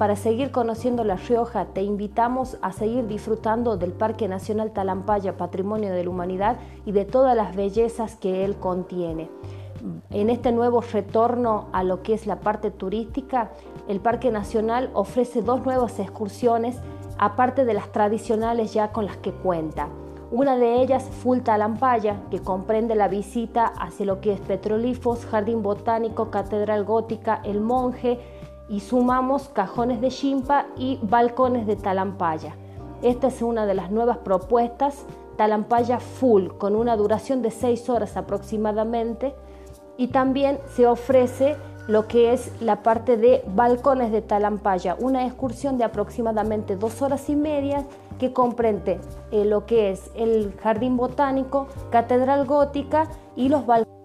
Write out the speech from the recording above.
para seguir conociendo La Rioja, te invitamos a seguir disfrutando del Parque Nacional Talampaya, Patrimonio de la Humanidad y de todas las bellezas que él contiene. En este nuevo retorno a lo que es la parte turística, el Parque Nacional ofrece dos nuevas excursiones, aparte de las tradicionales ya con las que cuenta. Una de ellas, Full Talampaya, que comprende la visita hacia lo que es Petrolifos, Jardín Botánico, Catedral Gótica, El Monje, y sumamos cajones de chimpa y balcones de talampaya. Esta es una de las nuevas propuestas, talampaya full, con una duración de 6 horas aproximadamente. Y también se ofrece lo que es la parte de balcones de talampaya, una excursión de aproximadamente dos horas y media que comprende eh, lo que es el jardín botánico, catedral gótica y los balcones